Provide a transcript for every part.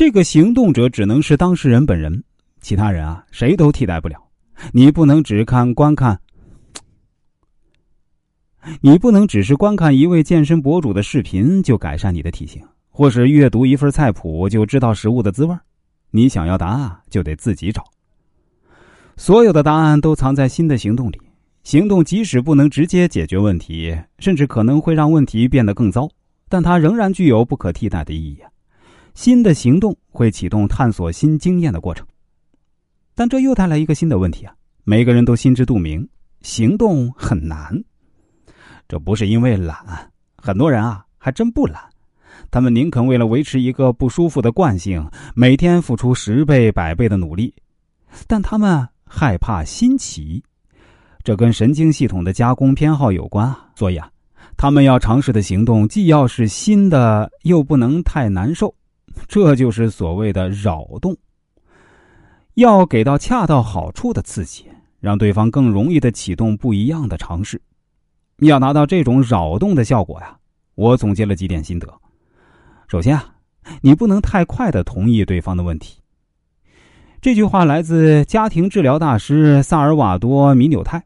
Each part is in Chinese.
这个行动者只能是当事人本人，其他人啊，谁都替代不了。你不能只看观看，你不能只是观看一位健身博主的视频就改善你的体型，或是阅读一份菜谱就知道食物的滋味你想要答案，就得自己找。所有的答案都藏在新的行动里。行动即使不能直接解决问题，甚至可能会让问题变得更糟，但它仍然具有不可替代的意义。新的行动会启动探索新经验的过程，但这又带来一个新的问题啊！每个人都心知肚明，行动很难。这不是因为懒，很多人啊还真不懒，他们宁肯为了维持一个不舒服的惯性，每天付出十倍、百倍的努力，但他们害怕新奇。这跟神经系统的加工偏好有关啊，所以啊，他们要尝试的行动既要是新的，又不能太难受，这就是所谓的扰动。要给到恰到好处的刺激，让对方更容易的启动不一样的尝试。要达到这种扰动的效果呀，我总结了几点心得。首先啊，你不能太快的同意对方的问题。这句话来自家庭治疗大师萨尔瓦多·米纽泰。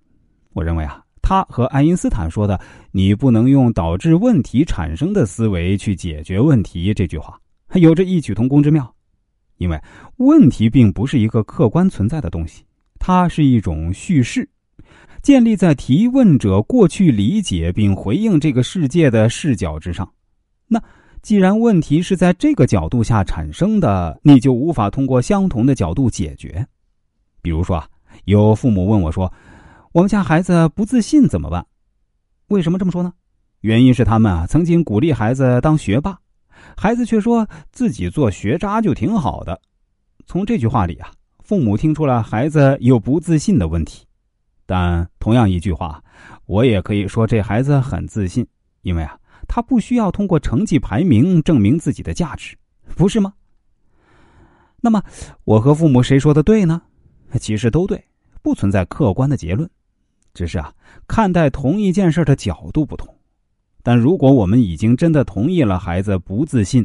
我认为啊，他和爱因斯坦说的“你不能用导致问题产生的思维去解决问题”这句话，有着异曲同工之妙。因为问题并不是一个客观存在的东西，它是一种叙事，建立在提问者过去理解并回应这个世界的视角之上。那既然问题是在这个角度下产生的，你就无法通过相同的角度解决。比如说啊，有父母问我说。我们家孩子不自信怎么办？为什么这么说呢？原因是他们啊曾经鼓励孩子当学霸，孩子却说自己做学渣就挺好的。从这句话里啊，父母听出了孩子有不自信的问题。但同样一句话，我也可以说这孩子很自信，因为啊他不需要通过成绩排名证明自己的价值，不是吗？那么我和父母谁说的对呢？其实都对，不存在客观的结论。只是啊，看待同一件事的角度不同。但如果我们已经真的同意了孩子不自信，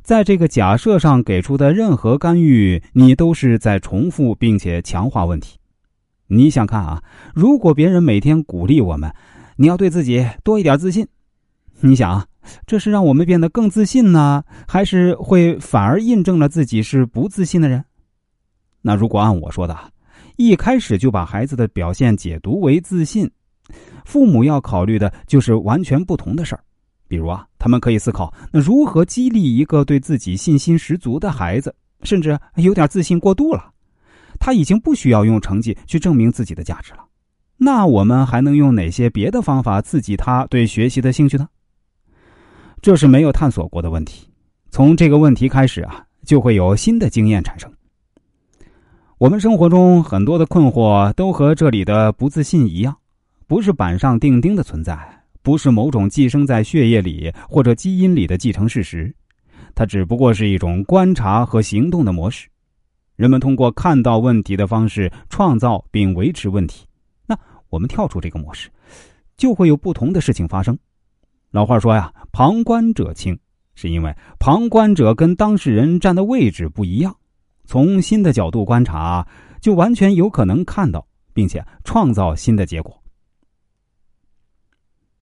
在这个假设上给出的任何干预，你都是在重复并且强化问题。你想看啊？如果别人每天鼓励我们，你要对自己多一点自信，你想啊，这是让我们变得更自信呢，还是会反而印证了自己是不自信的人？那如果按我说的。一开始就把孩子的表现解读为自信，父母要考虑的就是完全不同的事儿。比如啊，他们可以思考：那如何激励一个对自己信心十足的孩子，甚至有点自信过度了？他已经不需要用成绩去证明自己的价值了。那我们还能用哪些别的方法刺激他对学习的兴趣呢？这是没有探索过的问题。从这个问题开始啊，就会有新的经验产生。我们生活中很多的困惑都和这里的不自信一样，不是板上钉钉的存在，不是某种寄生在血液里或者基因里的既成事实，它只不过是一种观察和行动的模式。人们通过看到问题的方式创造并维持问题。那我们跳出这个模式，就会有不同的事情发生。老话说呀，“旁观者清”，是因为旁观者跟当事人站的位置不一样。从新的角度观察，就完全有可能看到，并且创造新的结果。